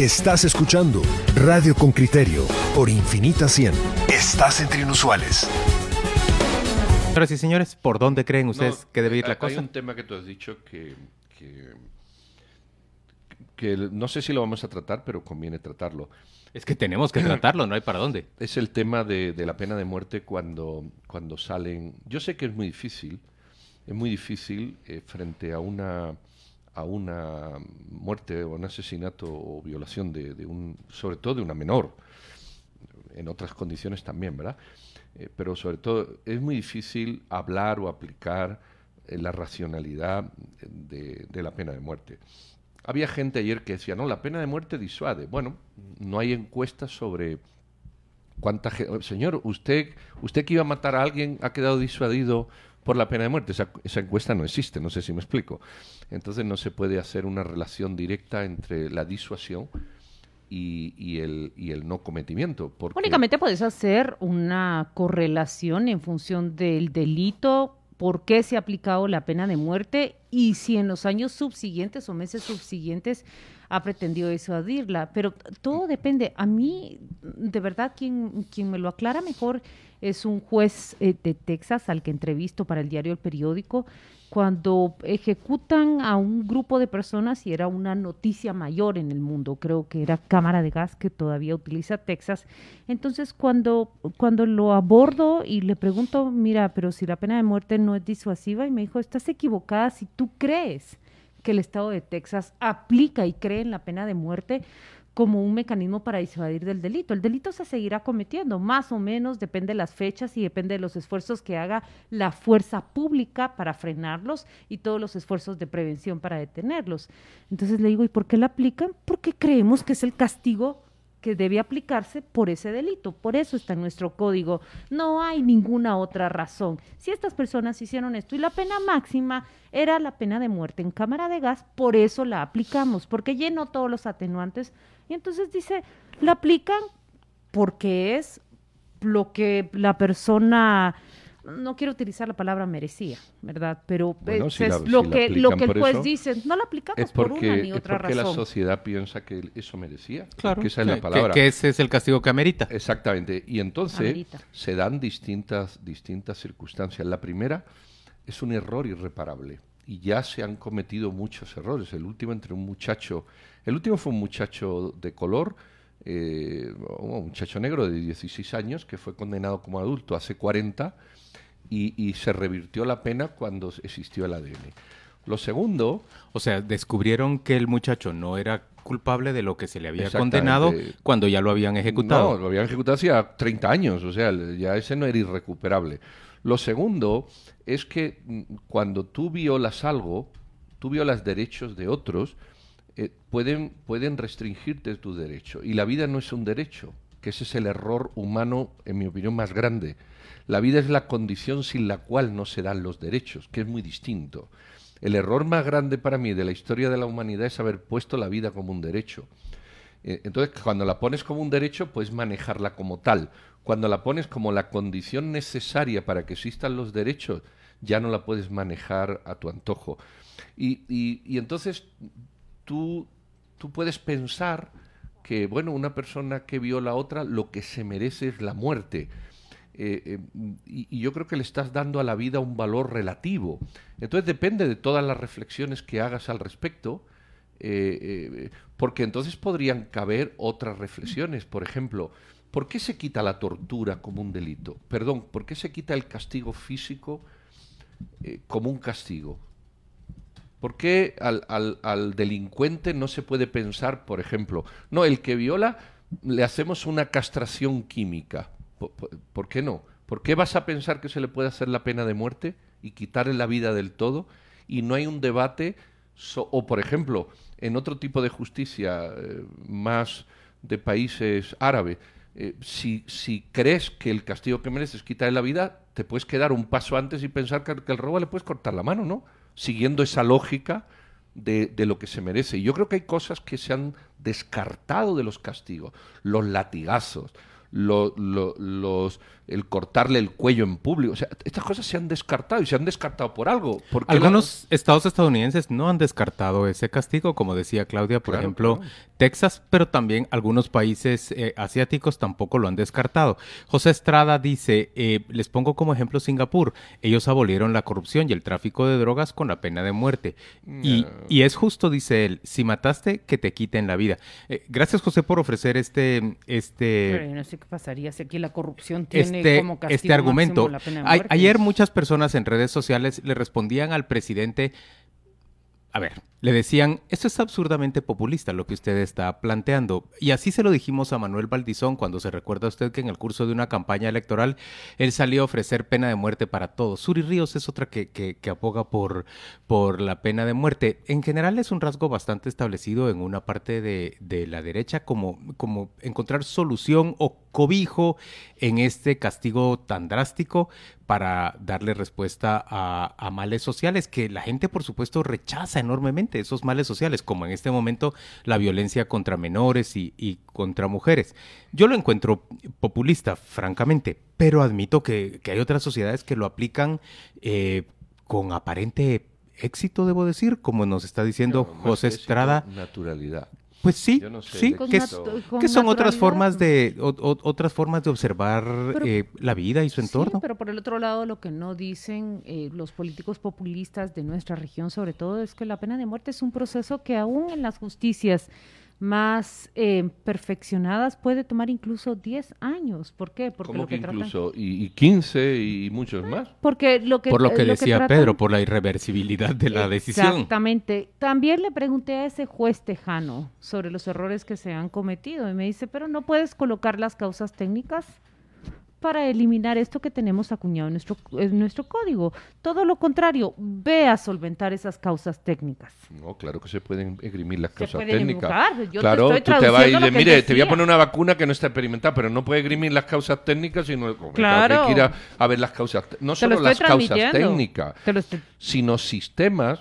Estás escuchando Radio con Criterio por Infinita 100. Estás entre inusuales. Señoras y señores, ¿por dónde creen ustedes que debe ir la cosa? Hay un tema que tú has dicho que, que, no sé si lo vamos a tratar, pero conviene tratarlo. Es que tenemos que tratarlo, no hay para dónde. Es el tema de, la pena de muerte cuando, cuando salen... Yo sé que es muy difícil, es muy difícil eh, frente a una a una muerte o un asesinato o violación de, un, sobre todo de una menor, en otras condiciones también, ¿verdad? Eh, pero sobre todo es muy difícil hablar o aplicar eh, la racionalidad de, de, la pena de muerte. Había gente ayer que decía, no, la pena de muerte disuade. Bueno, no hay encuestas sobre cuánta gente... Señor, usted, usted que iba a matar a alguien ha quedado disuadido por la pena de muerte. Esa, encuesta no existe, no sé si me explico. Entonces no se puede hacer una relación directa entre la disuasión y, y, el, y el no cometimiento. Porque... Únicamente puedes hacer una correlación en función del delito, por qué se ha aplicado la pena de muerte y si en los años subsiguientes o meses subsiguientes ha pretendido disuadirla. Pero todo depende. A mí, de verdad, quien, quien me lo aclara mejor es un juez eh, de Texas al que entrevisto para el diario El Periódico, cuando ejecutan a un grupo de personas y era una noticia mayor en el mundo, creo que era cámara de gas que todavía utiliza Texas. Entonces, cuando, cuando lo abordo y le pregunto, mira, pero si la pena de muerte no es disuasiva, y me dijo, estás equivocada si tú crees que el estado de Texas aplica y cree en la pena de muerte, como un mecanismo para disuadir del delito. El delito se seguirá cometiendo, más o menos, depende de las fechas y depende de los esfuerzos que haga la fuerza pública para frenarlos y todos los esfuerzos de prevención para detenerlos. Entonces le digo, ¿y por qué la aplican? Porque creemos que es el castigo que debe aplicarse por ese delito. Por eso está en nuestro código. No hay ninguna otra razón. Si estas personas hicieron esto y la pena máxima era la pena de muerte en cámara de gas, por eso la aplicamos, porque llenó todos los atenuantes y entonces dice, la aplican porque es lo que la persona no quiero utilizar la palabra merecía, ¿verdad? Pero es, lo, que, lo que el juez dice, no la aplicamos por una ni otra es porque razón. la sociedad piensa que eso merecía. Claro. Que esa es la palabra. Que, ese es el castigo que amerita. Exactamente. Y entonces se dan distintas, distintas circunstancias. La primera es un error irreparable. Y ya se han cometido muchos errores. El último entre un muchacho el último fue un muchacho de color, eh, un muchacho negro de 16 años que fue condenado como adulto hace 40 y, se revirtió la pena cuando existió el ADN. Lo segundo... O sea, descubrieron que el muchacho no era culpable de lo que se le había condenado cuando ya lo habían ejecutado. No, lo habían ejecutado hacía 30 años, o sea, ya ese no era irrecuperable. Lo segundo es que mm, cuando tú violas algo, tú violas derechos de otros, eh, pueden, pueden restringirte tu derecho. Y la vida no es un derecho, que ese es el error humano, en mi opinión, más grande. La vida es la condición sin la cual no se dan los derechos, que es muy distinto. El error más grande para mí de la historia de la humanidad es haber puesto la vida como un derecho. Eh, entonces, cuando la pones como un derecho, puedes manejarla como tal. Cuando la pones como la condición necesaria para que existan los derechos, ya no la puedes manejar a tu antojo. Y, entonces tú, tú puedes pensar que, bueno, una persona que viola a otra, lo que se merece es la muerte. Eh, eh, y, yo creo que le estás dando a la vida un valor relativo. Entonces depende de todas las reflexiones que hagas al respecto, porque entonces podrían caber otras reflexiones. Por ejemplo, ¿por qué se quita la tortura como un delito? Perdón, ¿por qué se quita el castigo físico como un castigo? ¿Por qué al, delincuente no se puede pensar, por ejemplo, no, el que viola le hacemos una castración química? ¿Por, qué no? ¿Por qué vas a pensar que se le puede hacer la pena de muerte y quitarle la vida del todo? Y no hay un debate, o por ejemplo, en otro tipo de justicia eh, más de países árabes, eh, si, si, crees que el castigo que mereces es quitarle la vida, te puedes quedar un paso antes y pensar que, que el robo le puedes cortar la mano, ¿no? siguiendo esa lógica de, de, lo que se merece. Y yo creo que hay cosas que se han descartado de los castigos, los latigazos, los, el cortarle el cuello en público. O sea, estas cosas se han descartado y se han descartado por algo. Algunos estados estadounidenses no han descartado ese castigo, como decía Claudia, por ejemplo, Texas, pero también algunos países eh, asiáticos tampoco lo han descartado. José Estrada dice, eh, les pongo como ejemplo Singapur, ellos abolieron la corrupción y el tráfico de drogas con la pena de muerte. Y, y, es justo, dice él, si mataste, que te quiten la vida. Eh, gracias José por ofrecer este... este no sé qué pasaría si aquí la corrupción tiene este, como castigo este argumento. La pena de muerte. ayer muchas personas en redes sociales le respondían al presidente a ver, le decían, esto es absurdamente populista lo que usted está planteando. Y así se lo dijimos a Manuel Valdizón cuando se recuerda a usted que en el curso de una campaña electoral él salió a ofrecer pena de muerte para todos. Suri Ríos es otra que, que, aboga por, por la pena de muerte. En general es un rasgo bastante establecido en una parte de, de la derecha como, como encontrar solución o cobijo en este castigo tan drástico para darle respuesta a, males sociales que la gente por supuesto rechaza enormemente, esos males sociales, como en este momento la violencia contra menores y, contra mujeres. Yo lo encuentro populista, francamente, pero admito que, hay otras sociedades que lo aplican eh, con aparente éxito, debo decir, como nos está diciendo José Estrada. Naturalidad. Pues sí, sí, que, son otras formas de otras formas de observar eh, la vida y su entorno. pero por el otro lado, lo que no dicen eh, los políticos populistas de nuestra región, sobre todo, es que la pena de muerte es un proceso que aún en las justicias más eh, perfeccionadas puede tomar incluso 10 años. ¿Por qué? Porque lo que, incluso? ¿Y, 15 y muchos más? Porque lo que, por lo que decía Pedro, por la irreversibilidad de la decisión. Exactamente. También le pregunté a ese juez tejano sobre los errores que se han cometido y me dice, pero no puedes colocar las causas técnicas para eliminar esto que tenemos acuñado en nuestro, en nuestro código. Todo lo contrario, ve a solventar esas causas técnicas. No, claro que se pueden esgrimir las causas técnicas. claro, tú te vas y dices, mire, te voy a poner una vacuna que no está experimentada, pero no puede esgrimir las causas técnicas, sino claro. que ir a, ver las causas, no solo las causas técnicas, sino sistemas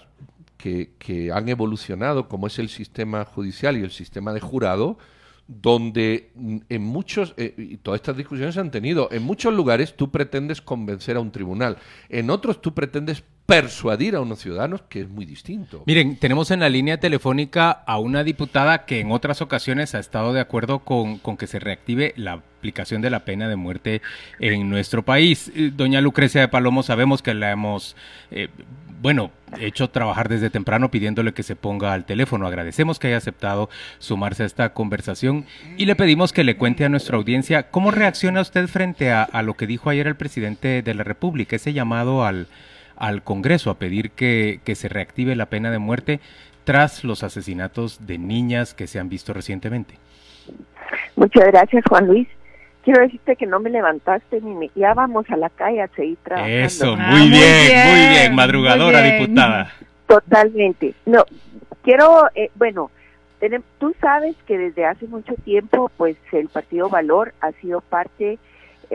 que, que han evolucionado, como es el sistema judicial y el sistema de jurado, donde en muchos, eh, y todas estas discusiones se han tenido, en muchos lugares tú pretendes convencer a un tribunal, en otros tú pretendes persuadir a unos ciudadanos, que es muy distinto. Miren, tenemos en la línea telefónica a una diputada que en otras ocasiones ha estado de acuerdo con, que se reactive la aplicación de la pena de muerte en nuestro país. Eh, doña Lucrecia de Palomo, sabemos que la hemos, eh, bueno, hecho trabajar desde temprano pidiéndole que se ponga al teléfono. Agradecemos que haya aceptado sumarse a esta conversación y le pedimos que le cuente a nuestra audiencia cómo reacciona usted frente a lo que dijo ayer el presidente de la República, ese llamado al al Congreso a pedir que, se reactive la pena de muerte tras los asesinatos de niñas que se han visto recientemente. Muchas gracias, Juan Luis. Quiero decirte que no me levantaste ni me... Ya vamos a la calle a seguir trabajando. Eso, ah, muy, bien, muy bien, madrugadora diputada. Totalmente. No, quiero, eh, bueno, tú sabes que desde hace mucho tiempo, pues el Partido Valor ha sido parte,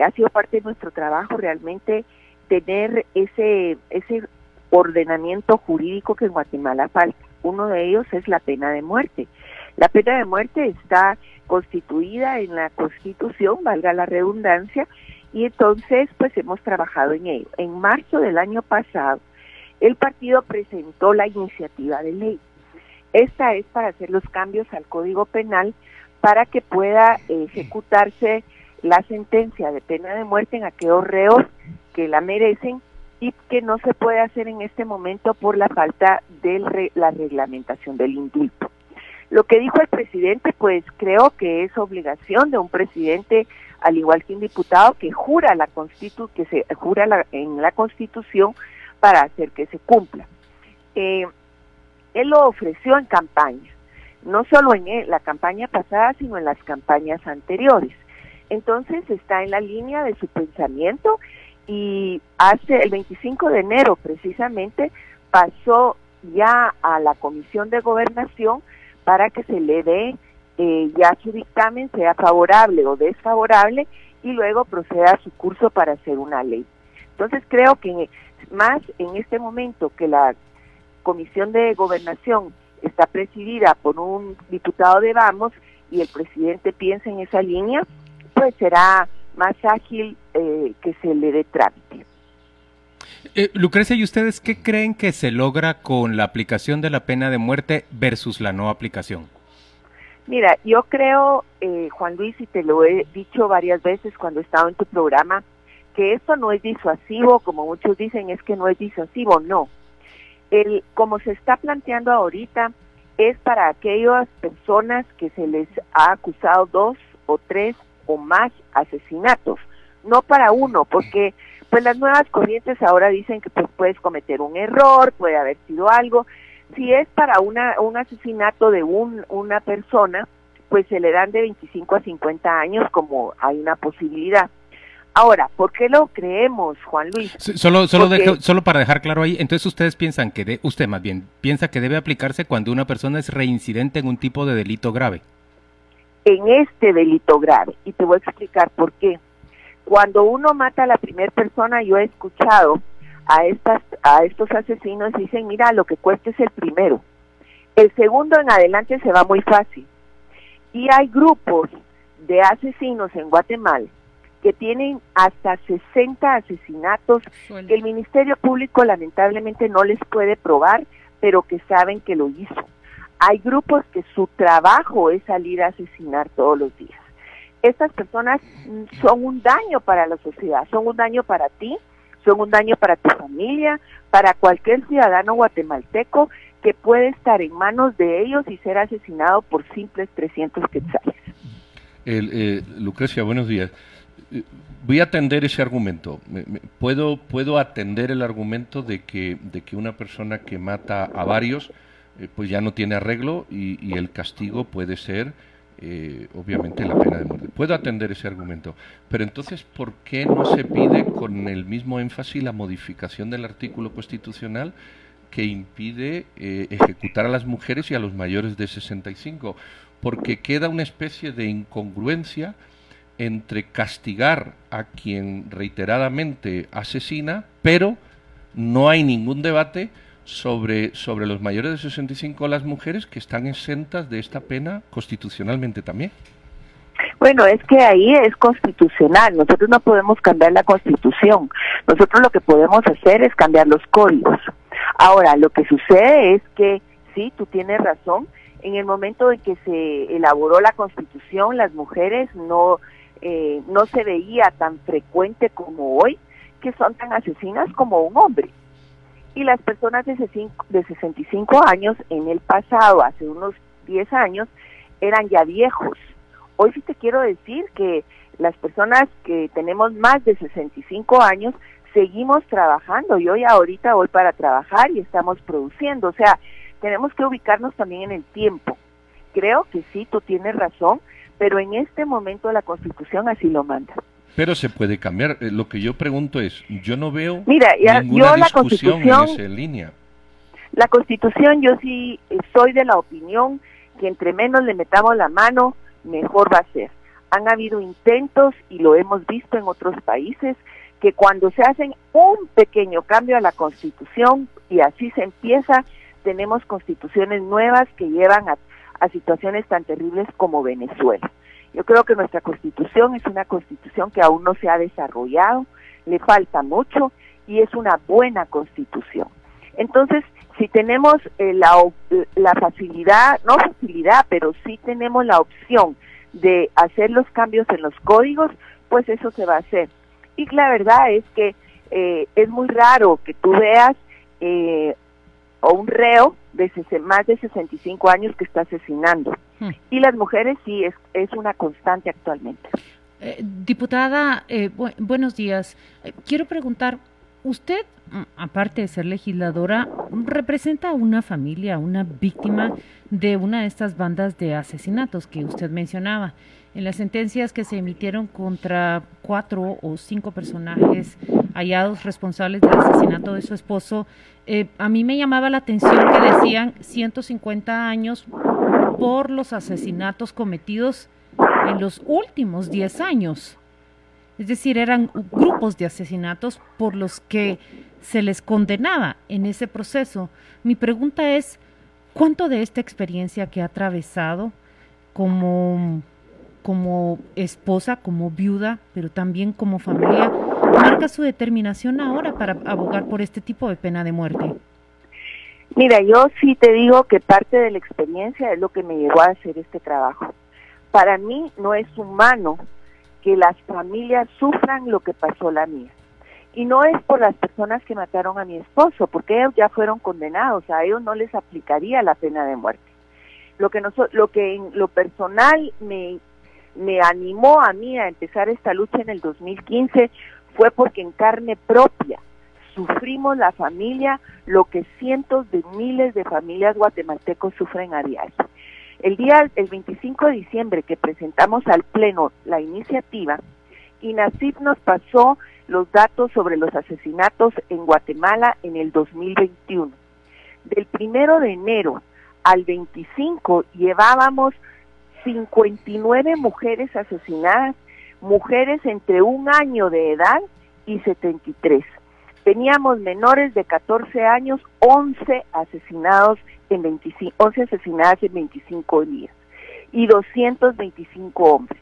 ha sido parte de nuestro trabajo realmente tener ese, ese ordenamiento jurídico que en Guatemala falta. Uno de ellos es la pena de muerte. La pena de muerte está constituida en la Constitución, valga la redundancia, y entonces pues hemos trabajado en ello. En marzo del año pasado, el partido presentó la iniciativa de ley. Esta es para hacer los cambios al Código Penal para que pueda ejecutarse la sentencia de pena de muerte en aquellos reos que la merecen y que no se puede hacer en este momento por la falta de la reglamentación del indulto. Lo que dijo el presidente, pues creo que es obligación de un presidente, al igual que un diputado, que jura la constitu que se jura en la Constitución para hacer que se cumpla. Eh, él lo ofreció en campaña, no solo en la campaña pasada, sino en las campañas anteriores. Entonces está en la línea de su pensamiento y hace el 25 de enero precisamente pasó ya a la Comisión de Gobernación para que se le dé eh, ya su dictamen, sea favorable o desfavorable, y luego proceda a su curso para hacer una ley. Entonces creo que más en este momento que la Comisión de Gobernación está presidida por un diputado de Vamos y el presidente piensa en esa línea, pues será más ágil eh, que se le dé trámite. Eh, Lucrecia, ¿y ustedes qué creen que se logra con la aplicación de la pena de muerte versus la no aplicación? Mira, yo creo, eh, Juan Luis, y te lo he dicho varias veces cuando he estado en tu programa, que esto no es disuasivo, como muchos dicen, es que no es disuasivo, no. El, como se está planteando ahorita, es para aquellas personas que se les ha acusado dos o tres o más asesinatos, no para uno, porque pues las nuevas corrientes ahora dicen que pues puedes cometer un error, puede haber sido algo. Si es para una, un asesinato de un, una persona, pues se le dan de 25 a 50 años como hay una posibilidad. Ahora, ¿por qué lo creemos, Juan Luis? solo, solo, solo para dejar claro ahí, entonces ustedes piensan que, de, usted más bien, piensa que debe aplicarse cuando una persona es reincidente en un tipo de delito grave. En este delito grave, y te voy a explicar por qué. Cuando uno mata a la primera persona, yo he escuchado a, estas, a estos asesinos dicen, mira, lo que cuesta es el primero. El segundo en adelante se va muy fácil. Y hay grupos de asesinos en Guatemala que tienen hasta 60 asesinatos que el Ministerio Público lamentablemente no les puede probar, pero que saben que lo hizo. Hay grupos que su trabajo es salir a asesinar todos los días. Estas personas son un daño para la sociedad, son un daño para ti, son un daño para tu familia, para cualquier ciudadano guatemalteco que puede estar en manos de ellos y ser asesinado por simples 300 quetzales. Eh, Lucrecia, buenos días voy a atender ese argumento. Puedo, puedo atender el argumento de que, de que una persona que mata a varios, eh, pues ya no tiene arreglo y, el castigo puede ser, eh, obviamente, la pena de muerte. Puedo atender ese argumento. Pero entonces, ¿por qué no se pide con el mismo énfasis la modificación del artículo constitucional? que impide eh, ejecutar a las mujeres y a los mayores de 65, porque queda una especie de incongruencia entre castigar a quien reiteradamente asesina, pero no hay ningún debate sobre, sobre los mayores de 65 las mujeres que están exentas de esta pena constitucionalmente también. Bueno, es que ahí es constitucional, nosotros no podemos cambiar la constitución, nosotros lo que podemos hacer es cambiar los códigos. Ahora, lo que sucede es que, sí, tú tienes razón, en el momento en que se elaboró la constitución, las mujeres no eh, no se veía tan frecuente como hoy, que son tan asesinas como un hombre. Y las personas de, de 65 años en el pasado, hace unos 10 años, eran ya viejos. Hoy sí te quiero decir que las personas que tenemos más de 65 años seguimos trabajando. Yo ya ahorita voy para trabajar y estamos produciendo. O sea, tenemos que ubicarnos también en el tiempo. Creo que sí, tú tienes razón pero en este momento la Constitución así lo manda. Pero se puede cambiar. Eh, lo que yo pregunto es, yo no veo Mira, ninguna discusión en esa línea. La Constitución, yo sí soy de la opinión que entre menos le metamos la mano, mejor va a ser. Han habido intentos, y lo hemos visto en otros países, que cuando se hacen un pequeño cambio a la Constitución, y así se empieza, tenemos constituciones nuevas que llevan a a situaciones tan terribles como Venezuela. Yo creo que nuestra constitución es una constitución que aún no se ha desarrollado, le falta mucho y es una buena constitución. Entonces, si tenemos eh, la, la facilidad, no facilidad, pero sí tenemos la opción de hacer los cambios en los códigos, pues eso se va a hacer. Y la verdad es que eh, es muy raro que tú veas eh, o un reo de más de 65 años que está asesinando. Hmm. Y las mujeres sí es, es una constante actualmente. Eh, diputada, eh, buenos días. Eh, quiero preguntar, usted, mm, aparte de ser legisladora, representa a una familia, una víctima de una de estas bandas de asesinatos que usted mencionaba. En las sentencias que se emitieron contra cuatro o cinco personajes hallados responsables del asesinato de su esposo, eh, a mí me llamaba la atención que decían 150 años por los asesinatos cometidos en los últimos 10 años. Es decir, eran grupos de asesinatos por los que se les condenaba en ese proceso. Mi pregunta es, ¿cuánto de esta experiencia que ha atravesado como, como esposa, como viuda, pero también como familia, marca su determinación ahora para abogar por este tipo de pena de muerte? Mira, yo sí te digo que parte de la experiencia es lo que me llevó a hacer este trabajo. Para mí no es humano que las familias sufran lo que pasó la mía. Y no es por las personas que mataron a mi esposo, porque ellos ya fueron condenados, a ellos no les aplicaría la pena de muerte. Lo que, lo que en lo personal me, me animó a mí a empezar esta lucha en el 2015 fue porque en carne propia sufrimos la familia lo que cientos de miles de familias guatemaltecos sufren a diario. El día, el 25 de diciembre que presentamos al Pleno la iniciativa, INACIF nos pasó los datos sobre los asesinatos en Guatemala en el 2021. Del primero de enero al 25 llevábamos 59 mujeres asesinadas, mujeres entre un año de edad y 73. Teníamos menores de 14 años, 11 asesinados en 25, 11 asesinadas en 25 días y 225 hombres.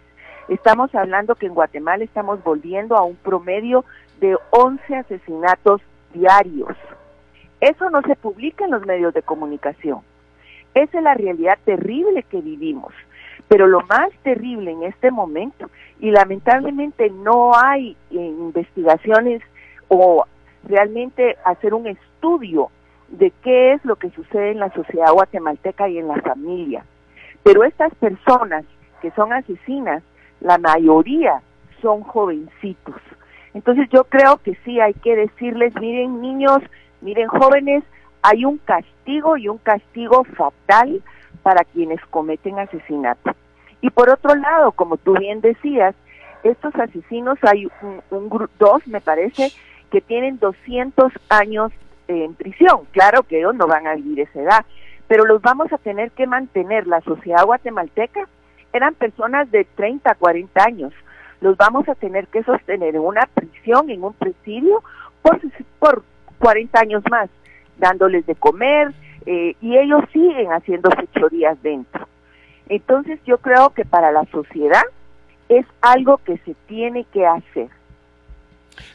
Estamos hablando que en Guatemala estamos volviendo a un promedio de 11 asesinatos diarios. Eso no se publica en los medios de comunicación. Esa es la realidad terrible que vivimos. Pero lo más terrible en este momento, y lamentablemente no hay investigaciones o realmente hacer un estudio de qué es lo que sucede en la sociedad guatemalteca y en la familia. Pero estas personas que son asesinas, la mayoría son jovencitos. Entonces yo creo que sí hay que decirles, miren niños, miren jóvenes, hay un castigo y un castigo fatal para quienes cometen asesinato. Y por otro lado, como tú bien decías, estos asesinos hay un, un dos, me parece, que tienen 200 años en prisión. Claro que ellos no van a vivir esa edad, pero los vamos a tener que mantener. La sociedad guatemalteca eran personas de 30, 40 años. Los vamos a tener que sostener en una prisión, en un presidio, por, por 40 años más, dándoles de comer, eh, y ellos siguen haciendo fechorías dentro. Entonces yo creo que para la sociedad es algo que se tiene que hacer.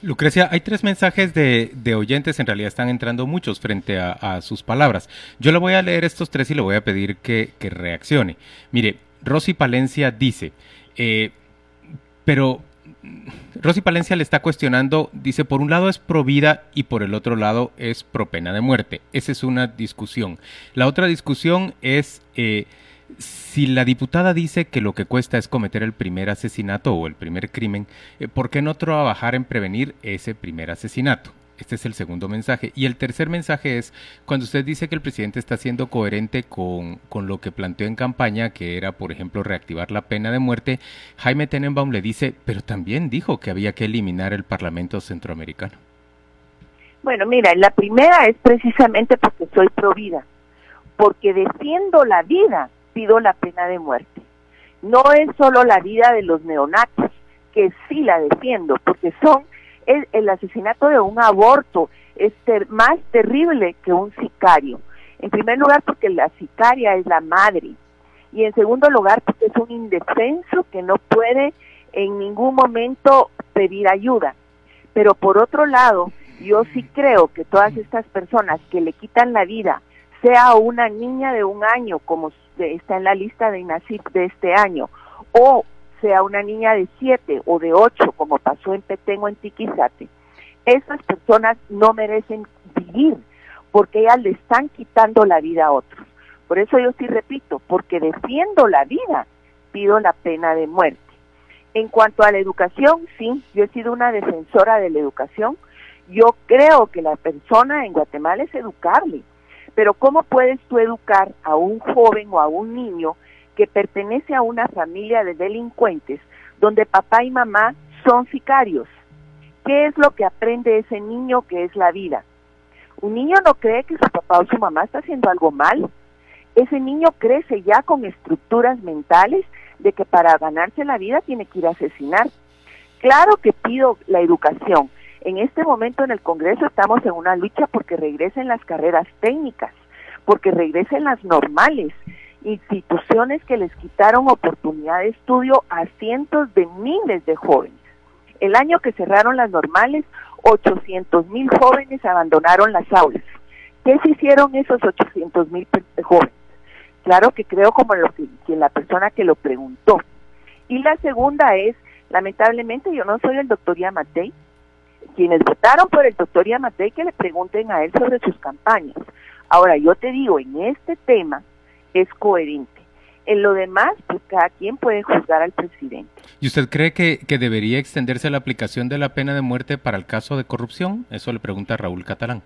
Lucrecia, hay tres mensajes de, oyentes, en realidad están entrando muchos frente a, sus palabras. Yo le voy a leer estos tres y le voy a pedir que, reaccione. Mire, Rosy Palencia dice, eh, pero Rosy Palencia le está cuestionando, dice, por un lado es pro vida y por el otro lado es pro pena de muerte. Esa es una discusión. La otra discusión es... Eh, si la diputada dice que lo que cuesta es cometer el primer asesinato o el primer crimen, eh, ¿por qué no trabajar en prevenir ese primer asesinato? Este es el segundo mensaje. Y el tercer mensaje es cuando usted dice que el presidente está siendo coherente con, con, lo que planteó en campaña, que era, por ejemplo, reactivar la pena de muerte, Jaime Tenenbaum le dice, pero también dijo que había que eliminar el Parlamento Centroamericano. Bueno, mira, la primera es precisamente porque soy pro vida, porque defiendo la vida pido la pena de muerte. No es solo la vida de los neonatos, que sí la defiendo, porque son el, asesinato de un aborto es más terrible que un sicario. En primer lugar, porque la sicaria es la madre. Y en segundo lugar, porque es un indefenso que no puede en ningún momento pedir ayuda. Pero por otro lado, yo sí creo que todas estas personas que le quitan la vida, sea una niña de un año, como está en la lista de INACIP de este año, o sea una niña de siete o de ocho, como pasó en Petengo en Tiquizate, esas personas no merecen vivir porque ellas le están quitando la vida a otros. Por eso yo sí repito, porque defiendo la vida, pido la pena de muerte. En cuanto a la educación, sí, yo he sido una defensora de la educación. Yo creo que la persona en Guatemala es educable. Pero ¿cómo puedes tú educar a un joven o a un niño que pertenece a una familia de delincuentes donde papá y mamá son sicarios? ¿Qué es lo que aprende ese niño que es la vida? Un niño no cree que su papá o su mamá está haciendo algo mal. Ese niño crece ya con estructuras mentales de que para ganarse la vida tiene que ir a asesinar. Claro que pido la educación, en este momento en el Congreso estamos en una lucha porque regresen las carreras técnicas, porque regresen las normales, instituciones que les quitaron oportunidad de estudio a cientos de miles de jóvenes. El año que cerraron las normales, 800 mil jóvenes abandonaron las aulas. ¿Qué se hicieron esos 800 mil jóvenes? Claro que creo como lo que, la persona que lo preguntó. Y la segunda es, lamentablemente yo no soy el doctor Yamatei, quienes votaron por el doctor Yamatei que le pregunten a él sobre sus campañas. Ahora, yo te digo, en este tema es coherente. En lo demás, pues cada quien puede juzgar al presidente. ¿Y usted cree que, que, debería extenderse la aplicación de la pena de muerte para el caso de corrupción? Eso le pregunta Raúl Catalán.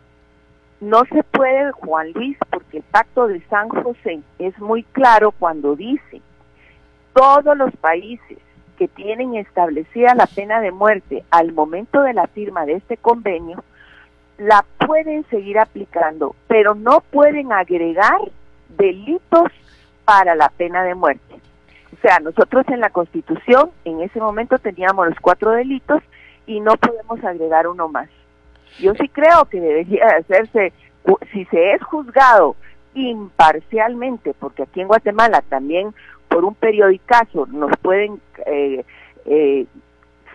No se puede, Juan Luis, porque el pacto de San José es muy claro cuando dice todos los países que tienen establecida la pena de muerte al momento de la firma de este convenio, la pueden seguir aplicando, pero no pueden agregar delitos para la pena de muerte. O sea, nosotros en la Constitución en ese momento teníamos los cuatro delitos y no podemos agregar uno más. Yo sí creo que debería hacerse, si se es juzgado imparcialmente, porque aquí en Guatemala también por un periodicazo nos pueden eh, eh,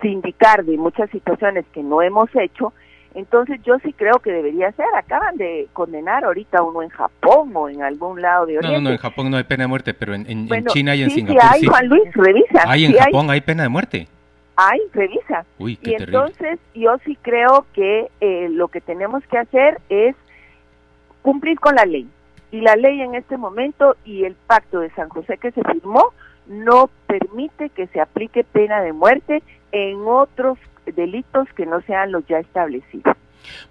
sindicar de muchas situaciones que no hemos hecho, entonces yo sí creo que debería ser. Acaban de condenar ahorita uno en Japón o en algún lado de Oriente. No, no, en Japón no hay pena de muerte, pero en, China y en Singapur sí. hay, Juan Luis, revisa. Hay en Japón hay pena de muerte. Hay, revisa. y entonces yo sí creo que eh, lo que tenemos que hacer es cumplir con la ley. Y la ley en este momento y el pacto de San José que se firmó no permite que se aplique pena de muerte en otros delitos que no sean los ya establecidos.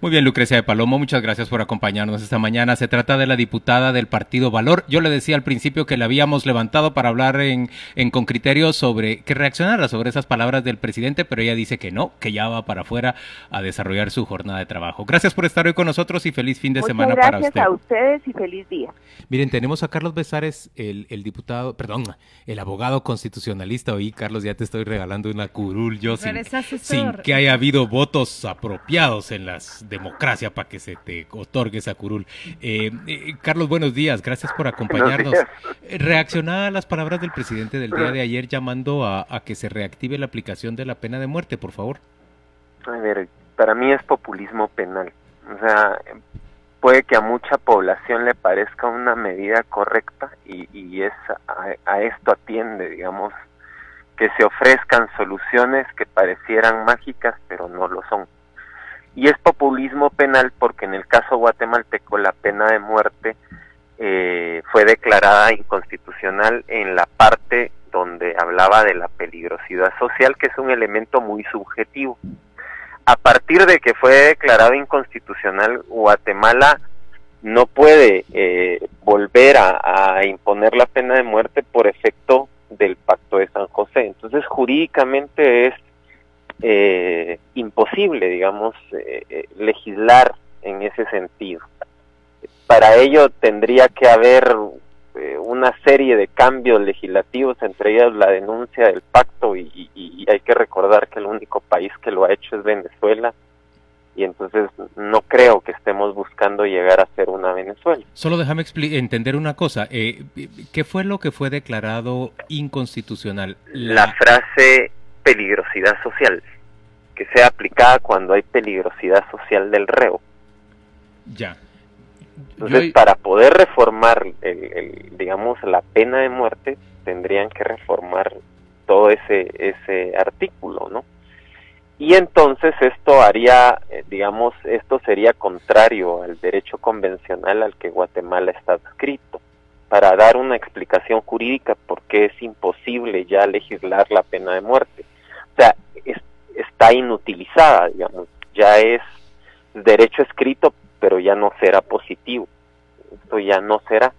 Muy bien, Lucrecia de Palomo, muchas gracias por acompañarnos esta mañana. Se trata de la diputada del Partido Valor. Yo le decía al principio que la habíamos levantado para hablar en, en con criterio sobre que reaccionara sobre esas palabras del presidente, pero ella dice que no, que ya va para afuera a desarrollar su jornada de trabajo. Gracias por estar hoy con nosotros y feliz fin de semana para usted. Gracias a ustedes y feliz día. Miren, tenemos a Carlos Besares, el, el diputado, perdón, el abogado constitucionalista. Hoy, Carlos, ya te estoy regalando una curul yo sin, sin que haya habido votos apropiados en democracia para que se te otorgue esa curul. Eh, eh, Carlos, buenos días, gracias por acompañarnos. Reaccionada a las palabras del presidente del día de ayer llamando a, que se reactive la aplicación de la pena de muerte, por favor. A ver, para mí es populismo penal. O sea, puede que a mucha población le parezca una medida correcta y, y es a, esto atiende, digamos, que se ofrezcan soluciones que parecieran mágicas, pero no lo son. Y es populismo penal porque en el caso guatemalteco la pena de muerte eh, fue declarada inconstitucional en la parte donde hablaba de la peligrosidad social, que es un elemento muy subjetivo. A partir de que fue declarado inconstitucional, Guatemala no puede eh, volver a, a, imponer la pena de muerte por efecto del Pacto de San José. Entonces, jurídicamente es eh, imposible, digamos, eh, eh, legislar en ese sentido. Para ello tendría que haber eh, una serie de cambios legislativos, entre ellos la denuncia del pacto, y, hay que recordar que el único país que lo ha hecho es Venezuela, y entonces no creo que estemos buscando llegar a ser una Venezuela. Solo déjame entender una cosa, ¿qué fue lo que fue declarado inconstitucional? la frase peligrosidad social, que sea aplicada cuando hay peligrosidad social del reo. Ya. Entonces, para poder reformar, el, digamos, la pena de muerte, tendrían que reformar todo ese, ese artículo, ¿no? Y entonces esto haría, eh, digamos, esto sería contrario al derecho convencional al que Guatemala está adscrito. Para dar una explicación jurídica por qué es imposible ya legislar la pena de muerte. O sea, está inutilizada, digamos, ya es derecho escrito, pero ya no será positivo. Esto ya no será.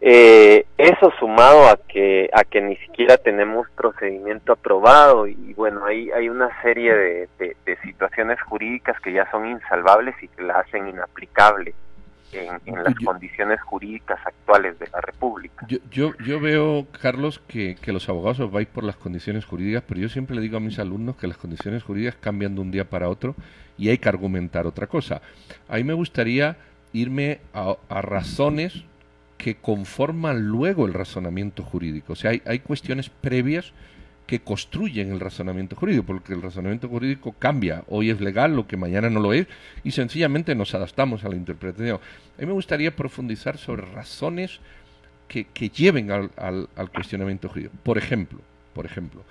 Eh, eso sumado a que a que ni siquiera tenemos procedimiento aprobado y bueno hay hay una serie de situaciones jurídicas que ya son insalvables y que la hacen inaplicable en, las condiciones jurídicas actuales de la República. Yo, yo, yo veo, Carlos, que, que, los abogados os vais por las condiciones jurídicas, pero yo siempre le digo a mis alumnos que las condiciones jurídicas cambian de un día para otro y hay que argumentar otra cosa. A mí me gustaría irme a, a razones que conforman luego el razonamiento jurídico. O sea, hay, hay cuestiones previas que construyen el razonamiento jurídico, porque el razonamiento jurídico cambia. Hoy es legal, lo que mañana no lo es, y sencillamente nos adaptamos a la interpretación. A mí me gustaría profundizar sobre razones que, lleven al, al, cuestionamiento jurídico. Por ejemplo, por ejemplo,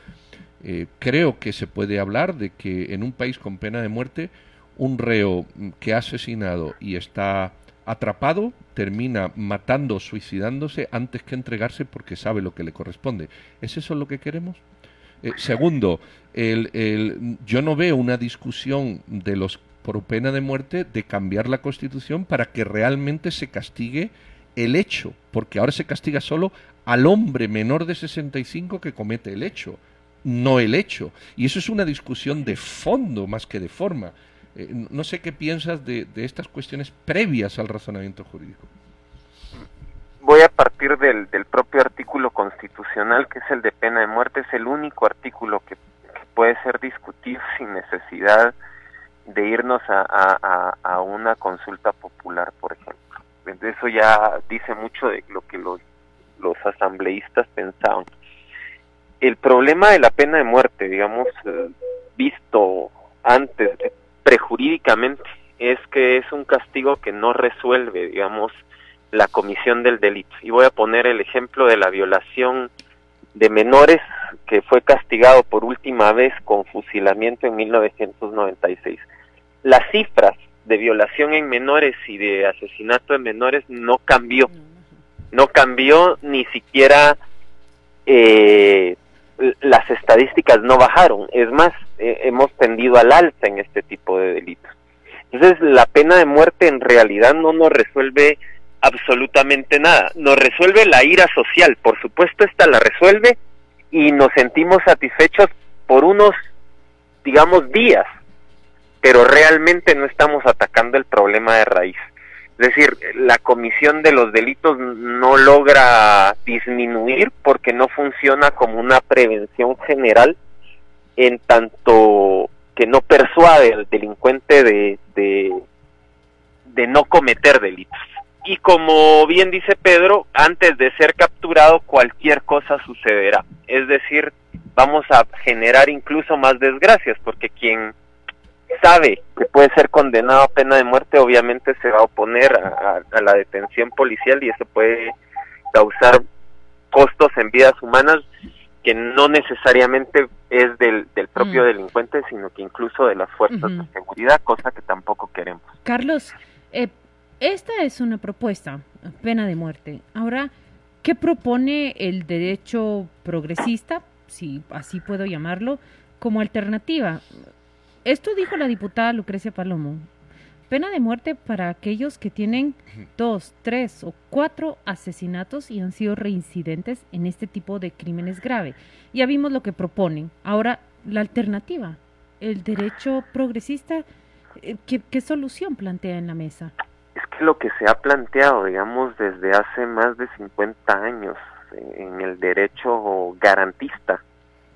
eh, creo que se puede hablar de que en un país con pena de muerte, un reo que ha asesinado y está atrapado termina matando suicidándose antes que entregarse porque sabe lo que le corresponde. ¿Es eso lo que queremos? Eh, segundo, el, yo no veo una discusión de los por pena de muerte de cambiar la Constitución para que realmente se castigue el hecho, porque ahora se castiga solo al hombre menor de 65 que comete el hecho, no el hecho. Y eso es una discusión de fondo más que de forma. Eh, no sé qué piensas de, estas cuestiones previas al razonamiento jurídico. Voy a partir del, propio artículo constitucional, que es el de pena de muerte. Es el único artículo que, puede ser discutido sin necesidad de irnos a, una consulta popular, por ejemplo. Eso ya dice mucho de lo que los, los asambleístas pensaban. El problema de la pena de muerte, digamos, eh, visto antes, prejurídicamente es que es un castigo que no resuelve, digamos, la comisión del delito. Y voy a poner el ejemplo de la violación de menores que fue castigado por última vez con fusilamiento en 1996. Las cifras de violación en menores y de asesinato de menores no cambió. No cambió ni siquiera eh, las estadísticas no bajaron, es más, hemos tendido al alza en este tipo de delitos. Entonces, la pena de muerte en realidad no nos resuelve absolutamente nada, nos resuelve la ira social, por supuesto esta la resuelve y nos sentimos satisfechos por unos, digamos, días, pero realmente no estamos atacando el problema de raíz. Es decir, la comisión de los delitos no logra disminuir porque no funciona como una prevención general en tanto que no persuade al delincuente de, de, no cometer delitos. Y como bien dice Pedro, antes de ser capturado cualquier cosa sucederá. Es decir, vamos a generar incluso más desgracias porque quien sabe que puede ser condenado a pena de muerte, obviamente se va a oponer a, la detención policial y eso puede causar costos en vidas humanas que no necesariamente es del, del propio mm. delincuente, sino que incluso de las fuerzas de seguridad, cosa que tampoco queremos. Carlos, eh, esta es una propuesta, pena de muerte. Ahora, ¿qué propone el derecho progresista, si así puedo llamarlo, como alternativa? Esto dijo la diputada Lucrecia Palomo. Pena de muerte para aquellos que tienen dos, tres o cuatro asesinatos y han sido reincidentes en este tipo de crímenes graves. Ya vimos lo que proponen. Ahora, la alternativa, el derecho progresista, eh, ¿qué, qué solución plantea en la mesa? Es que lo que se ha planteado, digamos, desde hace más de 50 años en el derecho garantista,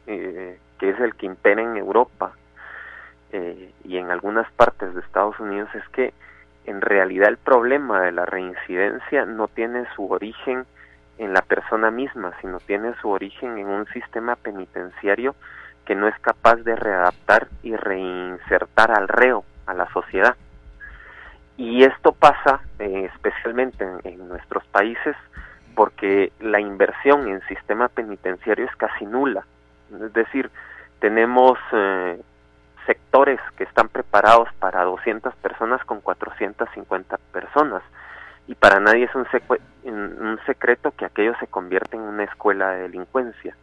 eh, que es el que impera en Europa, eh, y en algunas partes de Estados Unidos es que en realidad el problema de la reincidencia no tiene su origen en la persona misma, sino tiene su origen en un sistema penitenciario que no es capaz de readaptar y reinsertar al reo a la sociedad. Y esto pasa eh, especialmente en, nuestros países porque la inversión en sistema penitenciario es casi nula. Es decir, tenemos eh, sectores que están preparados para 200 personas con 450 personas. Y para nadie es un, un secreto que aquello se convierte en una escuela de delincuencia.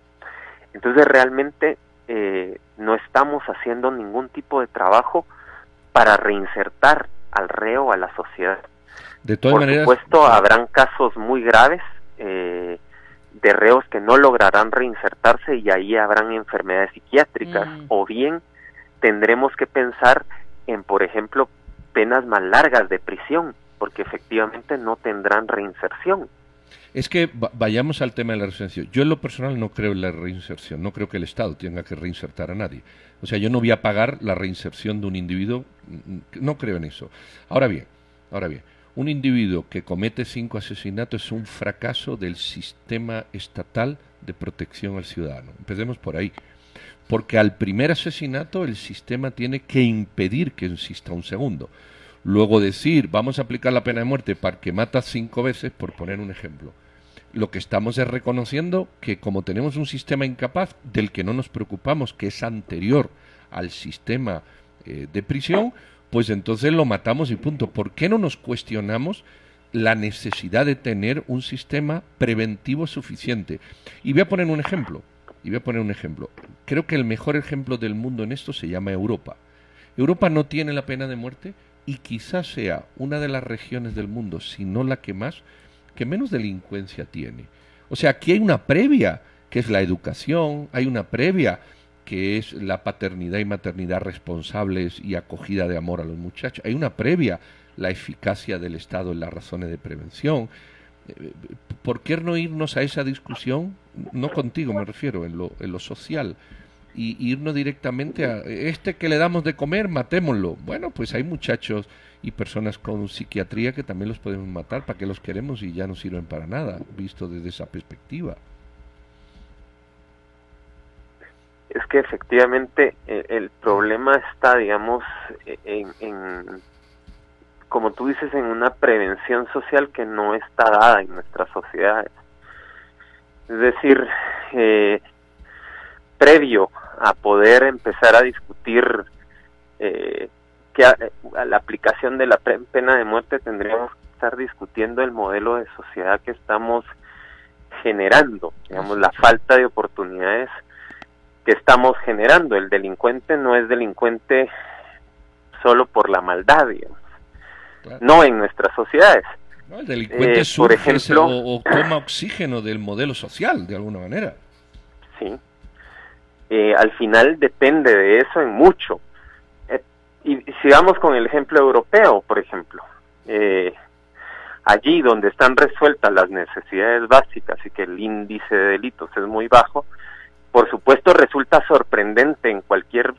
Entonces realmente eh, no estamos haciendo ningún tipo de trabajo para reinsertar al reo a la sociedad. De todas Por supuesto, habrán casos muy graves eh, de reos que no lograrán reinsertarse y ahí habrán enfermedades psiquiátricas mm. o bien tendremos que pensar en, por ejemplo, penas más largas de prisión, porque efectivamente no tendrán reinserción. Es que vayamos al tema de la reinserción. Yo en lo personal no creo en la reinserción, no creo que el Estado tenga que reinsertar a nadie. O sea, yo no voy a pagar la reinserción de un individuo, no creo en eso. Ahora bien, ahora bien, un individuo que comete cinco asesinatos es un fracaso del sistema estatal de protección al ciudadano. Empecemos por ahí. Porque al primer asesinato el sistema tiene que impedir que exista un segundo. Luego decir, vamos a aplicar la pena de muerte para que mata cinco veces, por poner un ejemplo. Lo que estamos es reconociendo que como tenemos un sistema incapaz del que no nos preocupamos, que es anterior al sistema eh, de prisión, pues entonces lo matamos y punto. ¿Por qué no nos cuestionamos la necesidad de tener un sistema preventivo suficiente? Y voy a poner un ejemplo. Y voy a poner un ejemplo. Creo que el mejor ejemplo del mundo en esto se llama Europa. Europa no tiene la pena de muerte y quizás sea una de las regiones del mundo, si no la que más, que menos delincuencia tiene. O sea, aquí hay una previa, que es la educación, hay una previa que es la paternidad y maternidad responsables y acogida de amor a los muchachos. Hay una previa, la eficacia del Estado en las razones de prevención. ¿Por qué no irnos a esa discusión? No contigo me refiero, en lo, en lo social. Y irnos directamente a este que le damos de comer, matémoslo. Bueno, pues hay muchachos y personas con psiquiatría que también los podemos matar, ¿para qué los queremos y ya no sirven para nada, visto desde esa perspectiva? es que efectivamente eh, el, problema está, digamos, en, como tú dices, en una prevención social que no está dada en nuestras sociedades. Es decir, eh, previo a poder empezar a discutir eh, que a, la aplicación de la pena de muerte tendríamos que estar discutiendo el modelo de sociedad que estamos generando, digamos, la falta de oportunidades que estamos generando. El delincuente no es delincuente solo por la maldad, digamos. No en nuestras sociedades. el delincuente eh, por ejemplo, o, toma oxígeno del modelo social, de alguna manera. Sí. Eh, al final depende de eso en mucho. Eh, y sigamos con el ejemplo europeo, por ejemplo. allí donde están resueltas las necesidades básicas y que el índice de delitos es muy bajo, por supuesto, resulta sorprendente en cualquier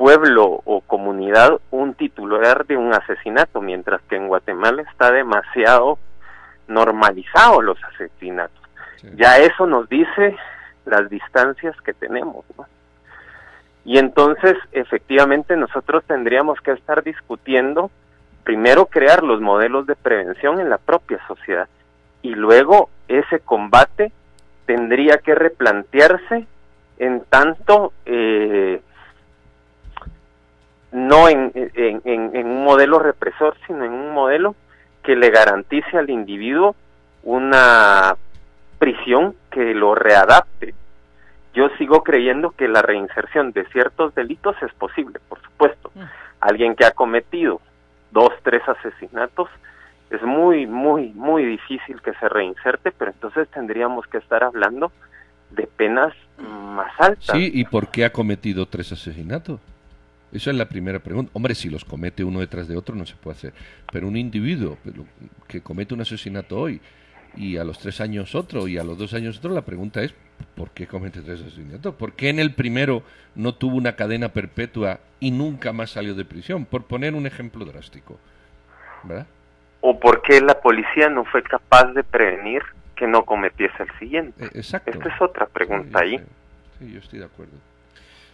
pueblo o comunidad un titular de un asesinato, mientras que en Guatemala está demasiado normalizado los asesinatos. Ya eso nos dice las distancias que tenemos. Y entonces, efectivamente, nosotros tendríamos que estar discutiendo, primero, crear los modelos de prevención en la propia sociedad y luego ese combate tendría que replantearse en tanto eh, no en, en, un modelo represor, sino en un modelo que le garantice al individuo una prisión que lo readapte. Yo sigo creyendo que la reinserción de ciertos delitos es posible, por supuesto. Mm. Alguien que ha cometido dos, tres asesinatos, es muy, muy, muy difícil que se reinserte, pero entonces tendríamos que estar hablando de penas más altas. Sí, ¿y por qué ha cometido tres asesinatos? Esa es la primera pregunta. Hombre, si los comete uno detrás de otro no se puede hacer. Pero un individuo que comete un asesinato hoy y a los tres años otro y a los dos años otro, la pregunta es ¿por qué comete tres asesinatos? ¿Por qué en el primero no tuvo una cadena perpetua y nunca más salió de prisión? Por poner un ejemplo drástico. ¿Verdad? ¿O por qué la policía no fue capaz de prevenir que no cometiese el siguiente. Eh, exacto. Esta es otra pregunta ahí. Sí, yo estoy de acuerdo.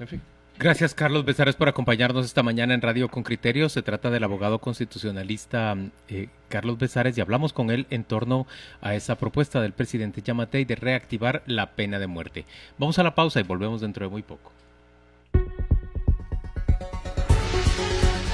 En fin. Gracias, Carlos Besares, por acompañarnos esta mañana en Radio con Criterio. Se trata del abogado constitucionalista eh, Carlos Besares y hablamos con él en torno a esa propuesta del presidente Yamatei de reactivar la pena de muerte. Vamos a la pausa y volvemos dentro de muy poco.